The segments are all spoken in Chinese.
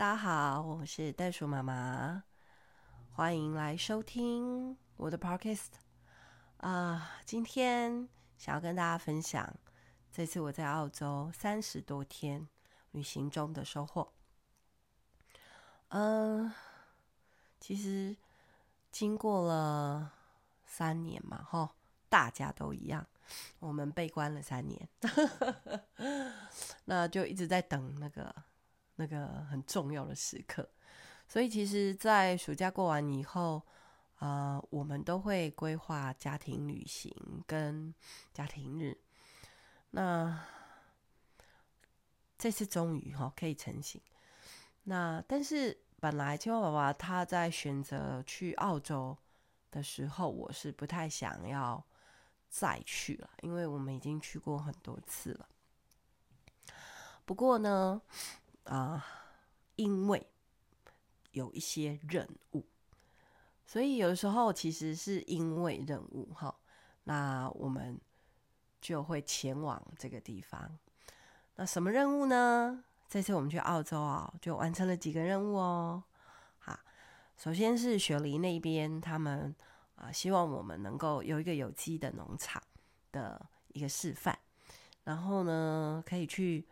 大家好，我是袋鼠妈妈，欢迎来收听我的 podcast 啊。今天想要跟大家分享这次我在澳洲三十多天旅行中的收获。嗯、其实经过了三年嘛，哈，大家都一样，我们被关了三年，那就一直在等那个。那个很重要的时刻，所以其实，在暑假过完以后，呃，我们都会规划家庭旅行跟家庭日。那这次终于哈可以成行。那但是本来青蛙爸爸他在选择去澳洲的时候，我是不太想要再去了，因为我们已经去过很多次了。不过呢。啊，因为有一些任务，所以有的时候其实是因为任务哈，那我们就会前往这个地方。那什么任务呢？这次我们去澳洲啊，就完成了几个任务哦。好，首先是雪梨那边，他们啊希望我们能够有一个有机的农场的一个示范，然后呢可以去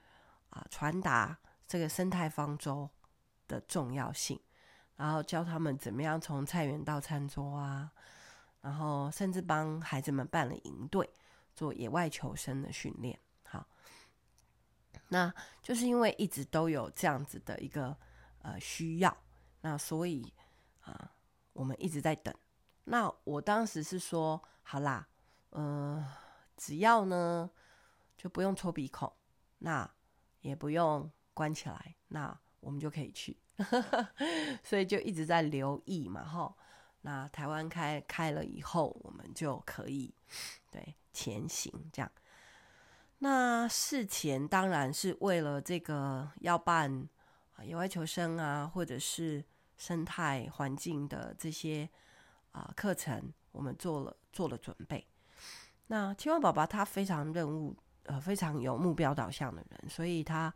啊传达。这个生态方舟的重要性，然后教他们怎么样从菜园到餐桌啊，然后甚至帮孩子们办了营队，做野外求生的训练。好，那就是因为一直都有这样子的一个呃需要，那所以啊、我们一直在等。那我当时是说，好啦，嗯、只要呢就不用戳鼻孔，那也不用。关起来，那我们就可以去，所以就一直在留意嘛，哈。那台湾开开了以后，我们就可以对前行这样。那事前当然是为了这个要办野外求生啊，或者是生态环境的这些啊课程，我们做了做了准备。那青蛙爸爸他非常任务呃非常有目标导向的人，所以他。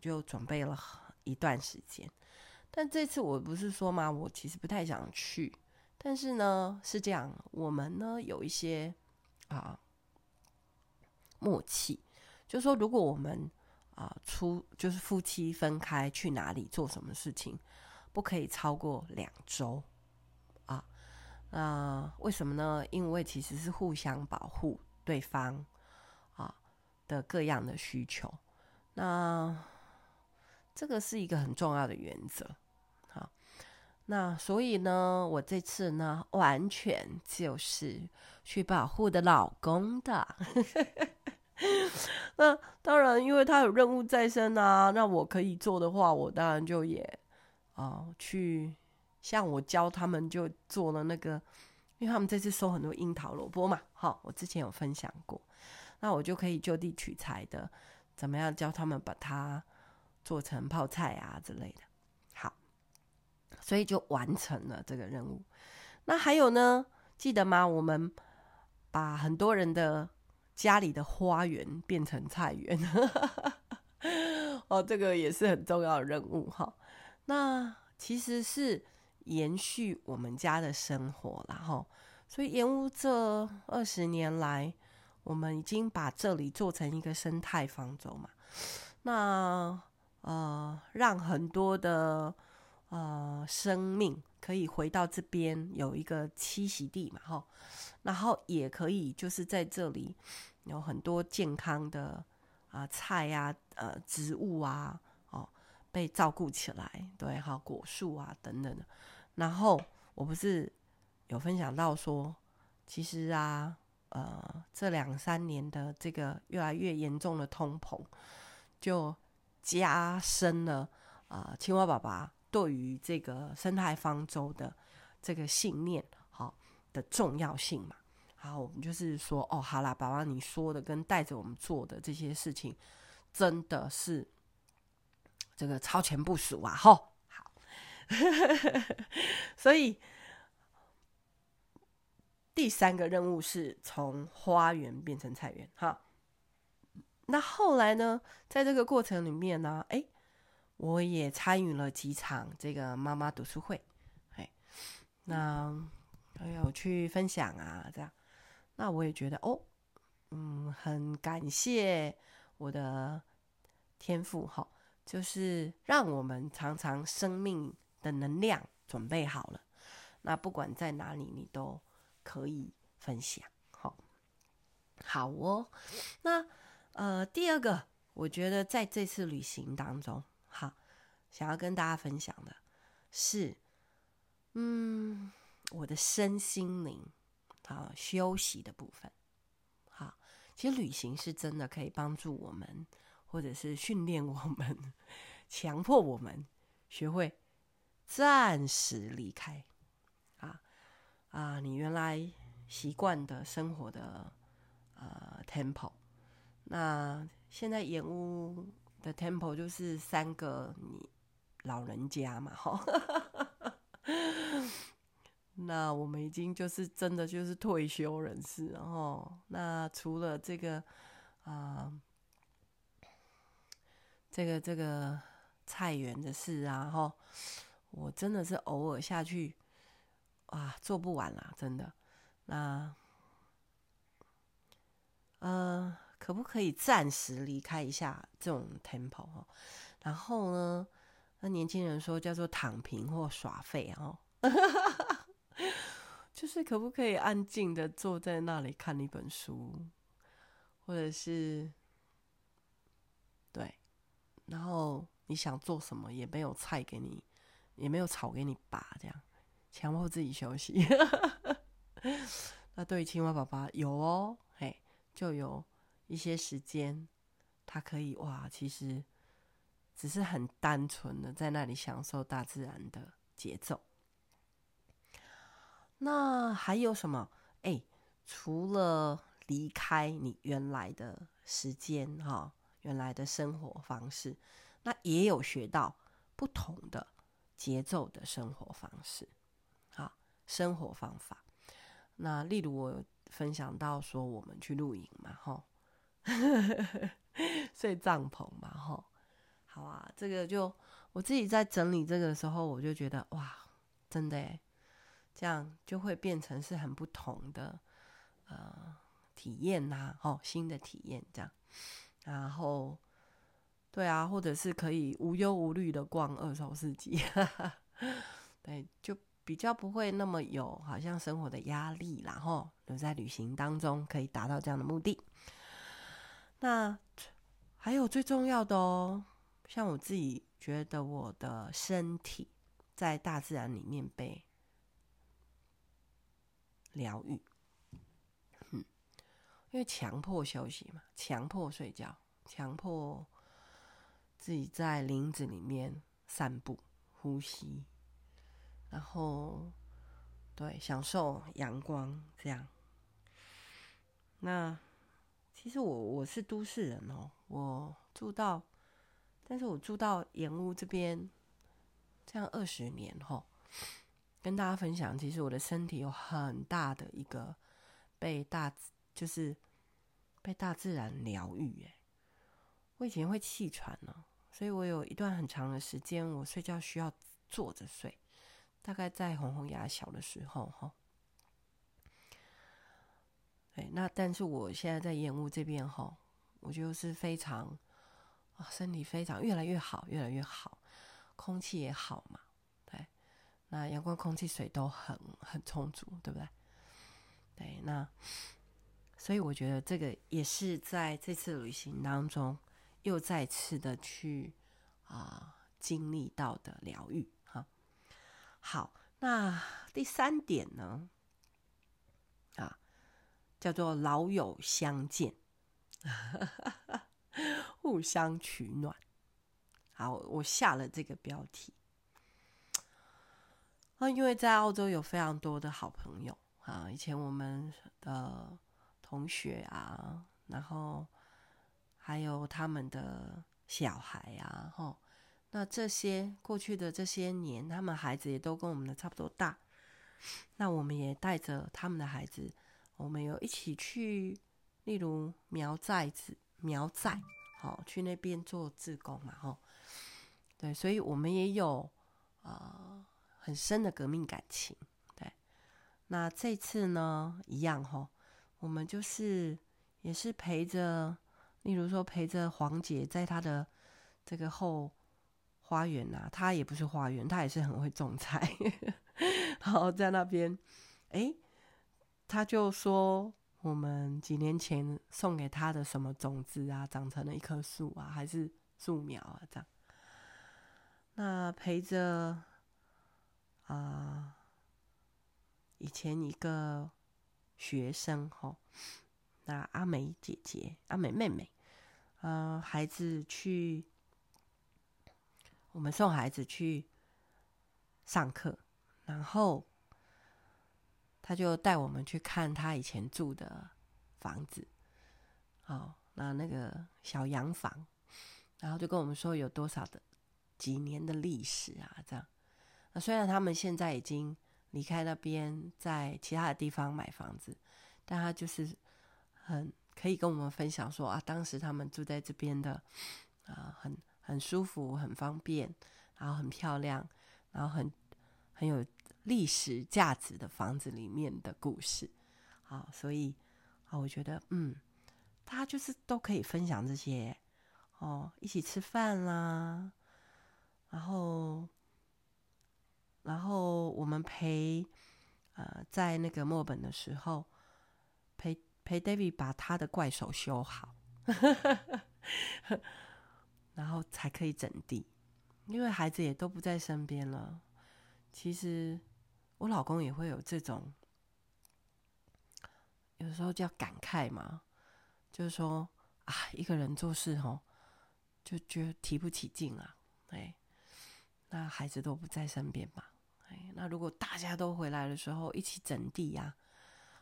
就准备了一段时间，但这次我不是说嘛，我其实不太想去。但是呢，是这样，我们呢有一些啊默契，就说，如果我们啊出就是夫妻分开去哪里做什么事情，不可以超过两周啊。那为什么呢？因为其实是互相保护对方啊的各样的需求。那这个是一个很重要的原则，好，那所以呢，我这次呢，完全就是去保护的老公的。那当然，因为他有任务在身啊，那我可以做的话，我当然就也啊、去，像我教他们就做了那个，因为他们这次收很多樱桃萝卜嘛，好，我之前有分享过，那我就可以就地取材的，怎么样教他们把它。做成泡菜啊之类的，好，所以就完成了这个任务。那还有呢？记得吗？我们把很多人的家里的花园变成菜园，哦，这个也是很重要的任务哈。那其实是延续我们家的生活，然后，所以延误这二十年来，我们已经把这里做成一个生态方舟嘛。那呃，让很多的呃生命可以回到这边有一个栖息地嘛，哈，然后也可以就是在这里有很多健康的啊、菜、啊、呃植物啊，哦被照顾起来，对，哈果树啊等等的。然后我不是有分享到说，其实啊，呃这两三年的这个越来越严重的通膨，就。加深了啊、青蛙爸爸对于这个生态方舟的这个信念，好、的重要性嘛。好，我们就是说，哦，好啦，爸爸你说的跟带着我们做的这些事情，真的是这个超前部署啊！吼、好，所以第三个任务是从花园变成菜园，哈。那后来呢，在这个过程里面呢，哎，我也参与了几场这个妈妈读书会，哎，那还有去分享啊，这样，那我也觉得哦，嗯，很感谢我的天赋哈，就是让我们常常生命的能量准备好了，那不管在哪里，你都可以分享，好，好哦，那呃，第二个，我觉得在这次旅行当中。好，想要跟大家分享的是，嗯，我的身心灵，好休息的部分。好，其实旅行是真的可以帮助我们，或者是训练我们，强迫我们学会暂时离开。啊啊，你原来习惯的生活的呃 tempo，那现在演屋。的 temple 就是三个你老人家嘛，哈，那我们已经就是真的就是退休人士，然后那除了这个啊、呃，这个这个菜园的事啊，哈，我真的是偶尔下去，哇，做不完啦，真的，那，呃。可不可以暂时离开一下这种 tempo 哦？然后呢，那年轻人说叫做躺平或耍废哦，就是可不可以安静的坐在那里看一本书，或者是对，然后你想做什么也没有菜给你，也没有草给你拔，这样强迫自己休息。那对于青蛙爸爸有哦，嘿，就有。一些时间，他可以哇，其实只是很单纯的在那里享受大自然的节奏。那还有什么？哎，除了离开你原来的时间哈，原来的生活方式，那也有学到不同的节奏的生活方式，啊，生活方法。那例如我分享到说，我们去露营嘛，哈。睡帐篷嘛，吼，好啊，这个就我自己在整理这个的时候，我就觉得哇，真的耶，这样就会变成是很不同的呃体验呐、啊，吼，新的体验这样，然后对啊，或者是可以无忧无虑的逛二手市集，对，就比较不会那么有好像生活的压力，然后留在旅行当中可以达到这样的目的。那还有最重要的哦，像我自己觉得我的身体在大自然里面被疗愈，嗯，因为强迫休息嘛，强迫睡觉，强迫自己在林子里面散步、呼吸，然后对，享受阳光这样，那。其实我我是都市人哦，我住到，但是我住到盐屋这边，这样二十年吼，跟大家分享，其实我的身体有很大的一个被大就是被大自然疗愈哎，我以前会气喘呢，所以我有一段很长的时间，我睡觉需要坐着睡，大概在红红牙小的时候哈。对那但是我现在在盐屋这边哈，我就是非常啊，身体非常越来越好，越来越好，空气也好嘛，对，那阳光、空气、水都很很充足，对不对？对，那所以我觉得这个也是在这次旅行当中又再次的去啊经历到的疗愈哈。好，那第三点呢？叫做老友相见，互相取暖。好，我下了这个标题。啊，因为在澳洲有非常多的好朋友啊，以前我们的同学啊，然后还有他们的小孩啊，吼，那这些过去的这些年，他们孩子也都跟我们的差不多大，那我们也带着他们的孩子。我们有一起去，例如苗寨子苗寨，好去那边做志工嘛，吼。对，所以我们也有啊、很深的革命感情。对，那这次呢，一样哈，我们就是也是陪着，例如说陪着黄姐在她的这个后花园啊，她也不是花园，她也是很会种菜，然后在那边，哎，他就说。我们几年前送给他的什么种子啊，长成了一棵树啊，还是树苗啊？这样，那陪着啊、以前一个学生吼，那阿美姐姐、阿美妹妹，嗯、呃，孩子去，我们送孩子去上课，然后。他就带我们去看他以前住的房子，好，那那个小洋房，然后就跟我们说有多少的几年的历史啊，这样。那虽然他们现在已经离开那边，在其他的地方买房子，但他就是很可以跟我们分享说啊，当时他们住在这边的啊，很很舒服，很方便，然后很漂亮，然后很很有。历史价值的房子里面的故事，好，所以啊，我觉得，嗯，大家就是都可以分享这些哦，一起吃饭啦，然后，然后我们陪呃，在那个墨本的时候，陪陪 David 把他的怪手修好，然后才可以整地，因为孩子也都不在身边了，其实。我老公也会有这种，有时候叫感慨嘛，就是说啊，一个人做事吼，就觉得提不起劲啊，哎，那孩子都不在身边嘛，哎，那如果大家都回来的时候一起整地呀，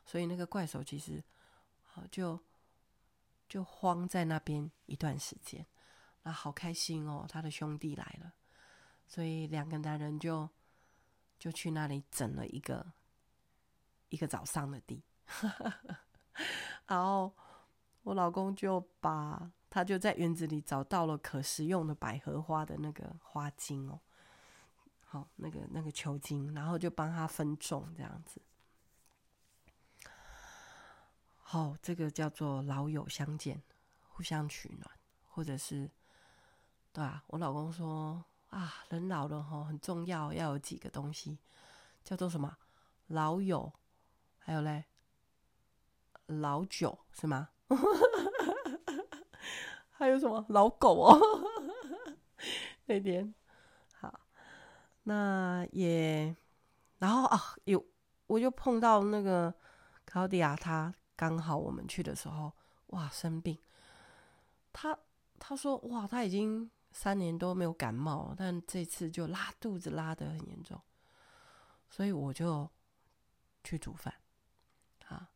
所以那个怪手其实好就就慌在那边一段时间，那好开心哦，他的兄弟来了，所以两个男人就。就去那里整了一个一个早上的地，然后我老公就把他就在园子里找到了可食用的百合花的那个花茎哦，好，那个那个球茎，然后就帮他分种这样子。好，这个叫做老友相见，互相取暖，或者是对啊，我老公说。啊，人老了吼，很重要，要有几个东西，叫做什么？老友，还有嘞，老酒是吗？还有什么？老狗哦。那天好，那也，然后啊，有我就碰到那个卡迪亚，他刚好我们去的时候，哇，生病。他他说哇，他已经。三年多没有感冒，但这次就拉肚子拉得很严重，所以我就去煮饭。啊，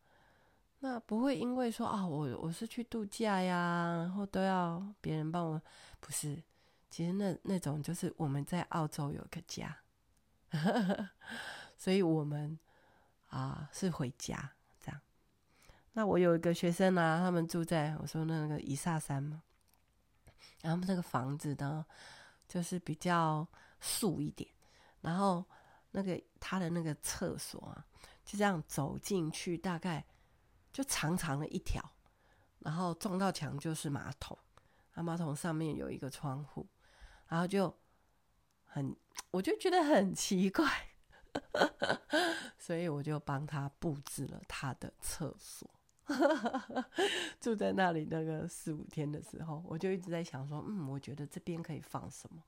那不会因为说啊，我我是去度假呀，然后都要别人帮我，不是，其实那那种就是我们在澳洲有个家，所以我们啊是回家这样。那我有一个学生啊，他们住在我说那个以萨山嘛。然后那个房子呢，就是比较素一点，然后那个他的那个厕所啊，就这样走进去，大概就长长的一条，然后撞到墙就是马桶，啊，马桶上面有一个窗户，然后就很，我就觉得很奇怪，所以我就帮他布置了他的厕所。住在那里那个四五天的时候，我就一直在想说，嗯，我觉得这边可以放什么，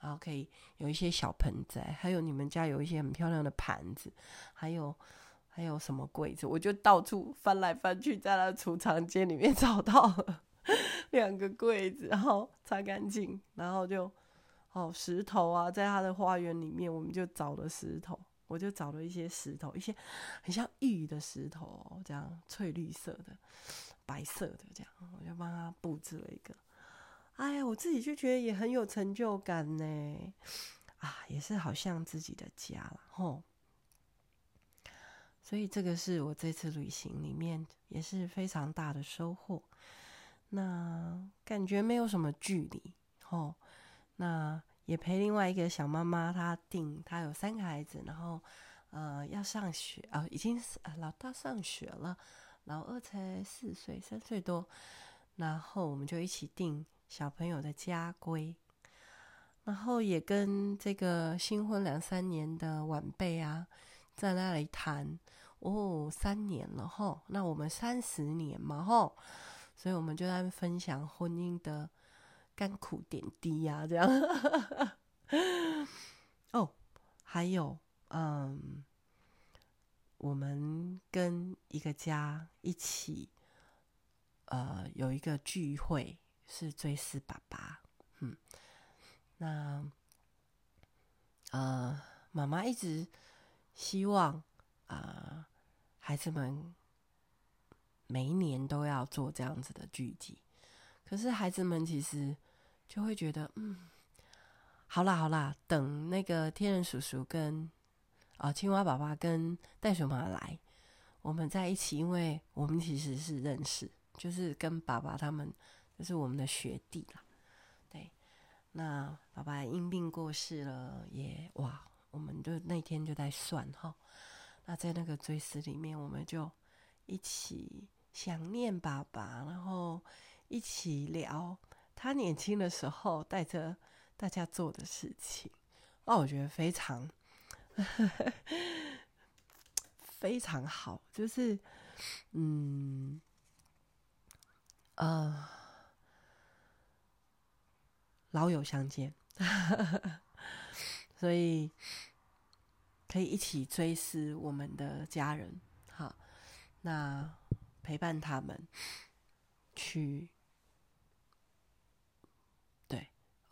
然后可以有一些小盆栽，还有你们家有一些很漂亮的盘子，还有还有什么柜子，我就到处翻来翻去，在那储藏间里面 找到了两个柜子，然后擦干净，然后就哦石头啊，在他的花园里面，我们就找了石头。我就找了一些石头，一些很像玉的石头，这样翠绿色的、白色的，这样我就帮他布置了一个。哎呀，我自己就觉得也很有成就感呢，啊，也是好像自己的家了吼。所以这个是我这次旅行里面也是非常大的收获。那感觉没有什么距离，吼，那也陪另外一个小妈妈，她订，她有三个孩子，然后呃要上学啊、已经是老大上学了，老二才四岁，三岁多，然后我们就一起订小朋友的家规，然后也跟这个新婚两三年的晚辈啊，在那里谈哦，三年了吼，那我们三十年嘛吼，所以我们就在分享婚姻的。甘苦点滴呀、啊，这样。哦，还有，嗯，我们跟一个家一起，呃，有一个聚会是追思爸爸。嗯，那，呃，妈妈一直希望啊、孩子们每一年都要做这样子的聚集。可是孩子们其实就会觉得，嗯，好啦好啦，等那个天人叔叔跟啊、青蛙爸爸跟袋鼠妈妈来，我们在一起，因为我们其实是认识，就是跟爸爸他们就是我们的学弟啦。对，那爸爸因病过世了，也哇，我们就那天就在算哈。那在那个追思里面，我们就一起想念爸爸，然后。一起聊他年轻的时候带着大家做的事情，哦，我觉得非常 非常好，就是嗯呃老友相见，所以可以一起追思我们的家人，好，那陪伴他们去。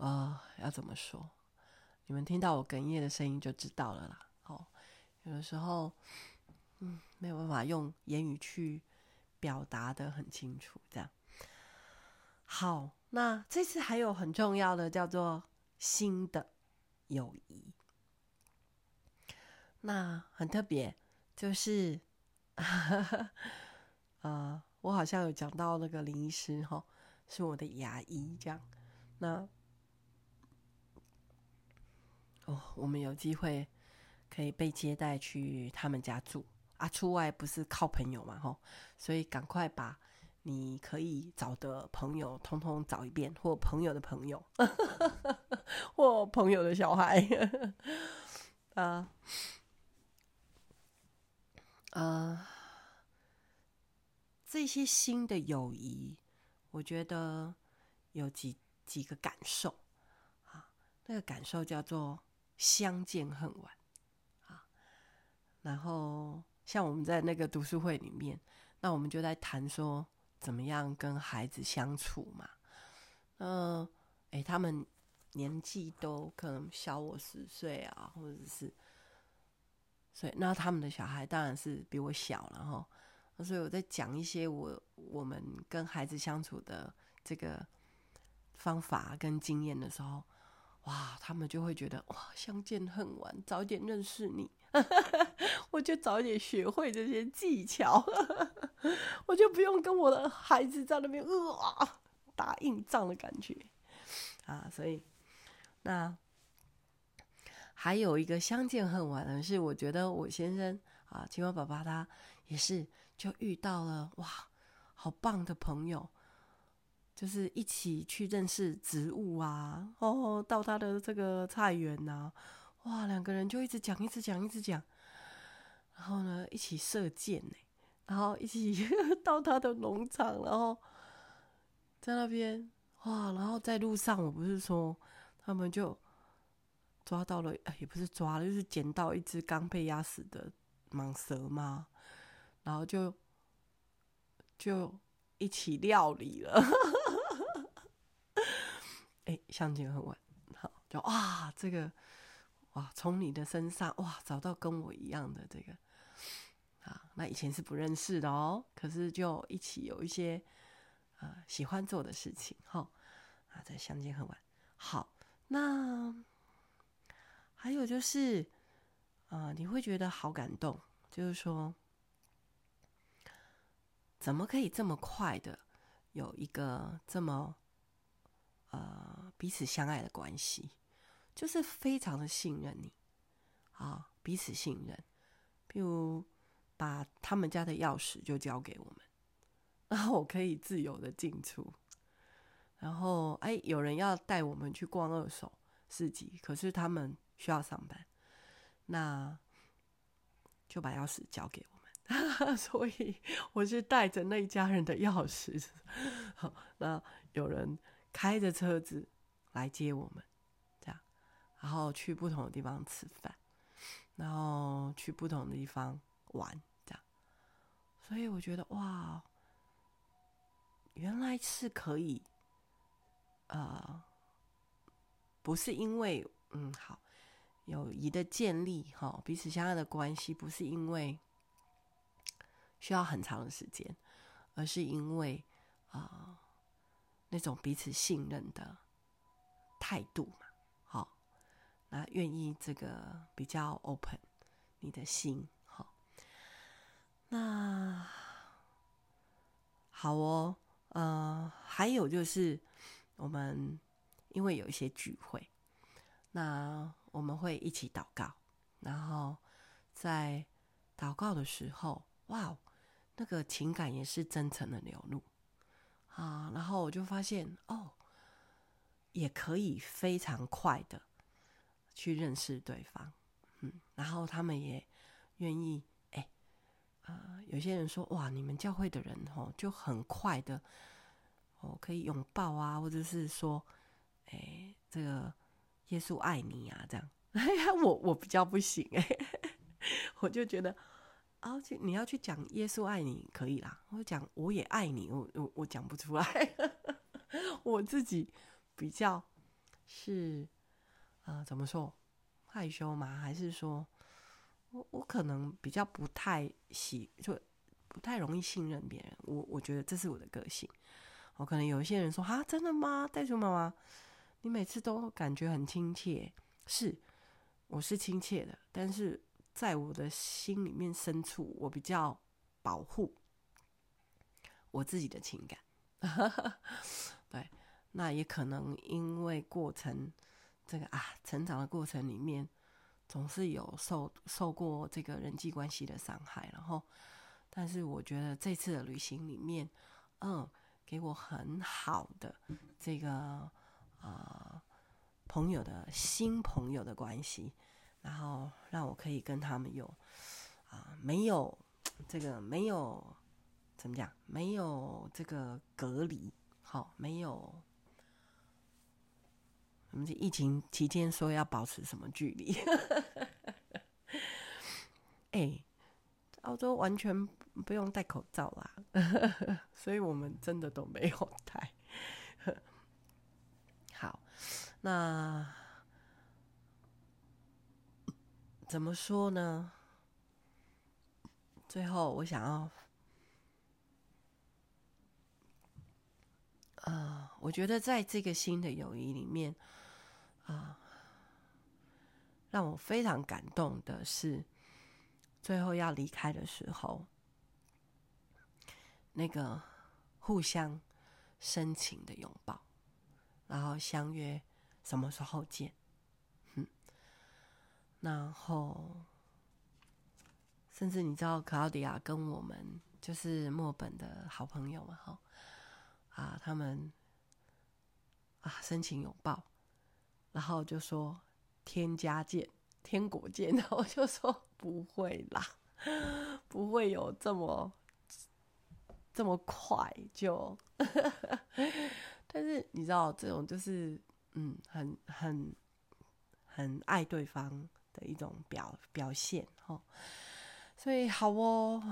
啊、要怎么说？你们听到我哽咽的声音就知道了啦。哦，有的时候，嗯，没有办法用言语去表达的很清楚。这样，好，那这次还有很重要的叫做新的友谊。那很特别，就是，啊、呃，我好像有讲到那个林医师哈、哦，是我的牙医这样。那哦，我们有机会可以被接待去他们家住啊！出外不是靠朋友嘛，吼，所以赶快把你可以找的朋友通通找一遍，或朋友的朋友，或朋友的小孩，啊，啊，这些新的友谊，我觉得有几几个感受啊，那个感受叫做。相见恨晚，啊，然后像我们在那个读书会里面，那我们就在谈说怎么样跟孩子相处嘛。嗯，哎，他们年纪都可能小我十岁啊，或者是，所以那他们的小孩当然是比我小了哈。所以我在讲一些我我们跟孩子相处的这个方法跟经验的时候。哇，他们就会觉得哇，相见恨晚，早点认识你，我就早点学会这些技巧，我就不用跟我的孩子在那边哇打硬仗的感觉啊。所以，那还有一个相见恨晚的是，我觉得我先生啊，青蛙爸爸他也是就遇到了哇，好棒的朋友。就是一起去认识植物啊，哦，到他的这个菜园呐、啊，哇，两个人就一直讲，一直讲，一直讲，然后呢，一起射箭呢，然后一起 到他的农场，然后在那边哇，然后在路上，我不是说他们就抓到了，也不是抓了，就是捡到一只刚被压死的蟒蛇嘛，然后就就一起料理了。相见恨晚，好，就哇，这个哇，从你的身上哇，找到跟我一样的这个啊，那以前是不认识的哦，可是就一起有一些啊喜欢做的事情，哈啊，在相见恨晚。好，那还有就是啊，你会觉得好感动，就是说，怎么可以这么快的有一个这么。呃，彼此相爱的关系，就是非常的信任你，啊，彼此信任。譬如把他们家的钥匙就交给我们，然后我可以自由的进出。然后，哎，有人要带我们去逛二手市集，可是他们需要上班，那就把钥匙交给我们。所以我是带着那一家人的钥匙，好，那有人开着车子来接我们。这样然后去不同的地方吃饭，然后去不同的地方玩，这样。所以我觉得哇，原来是可以，呃，不是因为嗯好友谊的建立哈，彼此相爱的关系，不是因为需要很长的时间，而是因为啊、那种彼此信任的态度嘛。好那愿意这个比较 open，你的心好。那好哦，呃，还有就是我们因为有一些聚会，那我们会一起祷告，然后在祷告的时候，哇，那个情感也是真诚的流露啊。然后我就发现哦，也可以非常快的。去认识对方，嗯，然后他们也愿意，哎，呃，有些人说，哇，你们教会的人哦，就很快的，哦，可以拥抱啊，或者是说，哎，这个耶稣爱你啊，这样，哎呀，我我比较不行，哎，我就觉得，啊，去你要去讲耶稣爱你可以啦，我讲我也爱你，我我我讲不出来，我自己比较是。呃，怎么说？害羞吗？还是说我我可能比较不太喜，就不太容易信任别人。我我觉得这是我的个性。我可能有一些人说：“啊，真的吗？袋鼠妈妈，你每次都感觉很亲切。”是，我是亲切的，但是在我的心里面深处，我比较保护我自己的情感。对，那也可能因为过程。这个啊，成长的过程里面，总是有受受过这个人际关系的伤害，然后，但是我觉得这次的旅行里面，嗯，给我很好的这个啊、朋友的新朋友的关系，然后让我可以跟他们有啊、没有这个没有怎么讲，没有这个隔离，好，没有。我们疫情期间说要保持什么距离？哎、澳洲完全不用戴口罩啦，所以我们真的都没有戴。好，那怎么说呢？最后，我想要，呃，我觉得在这个新的友谊里面。啊，让我非常感动的是，最后要离开的时候，那个互相深情的拥抱，然后相约什么时候见，嗯，然后甚至你知道，克劳迪亚跟我们就是墨本的好朋友嘛，哈，啊，他们啊深情拥抱。然后就说天家见，天国见。然后就说不会啦，不会有这么这么快就。但是你知道，这种就是嗯，很很很爱对方的一种表表现哦。所以好哦，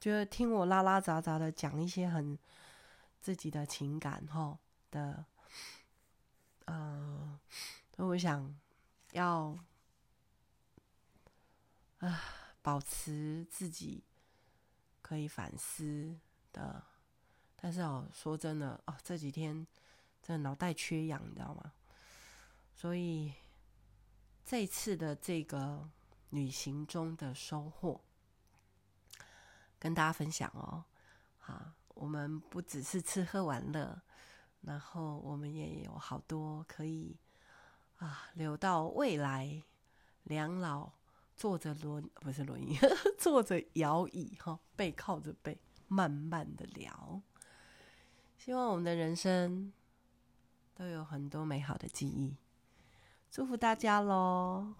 觉得听我拉拉杂杂的讲一些很自己的情感哈的，嗯。我想要啊，保持自己可以反思的，但是哦，说真的哦，这几天真的脑袋缺氧，你知道吗？所以这次的这个旅行中的收获，跟大家分享哦。好，我们不只是吃喝玩乐，然后我们也有好多可以。啊，留到未来，两老坐着轮不是轮椅，坐着摇椅哈，背靠着背，慢慢的聊。希望我们的人生都有很多美好的记忆，祝福大家喽！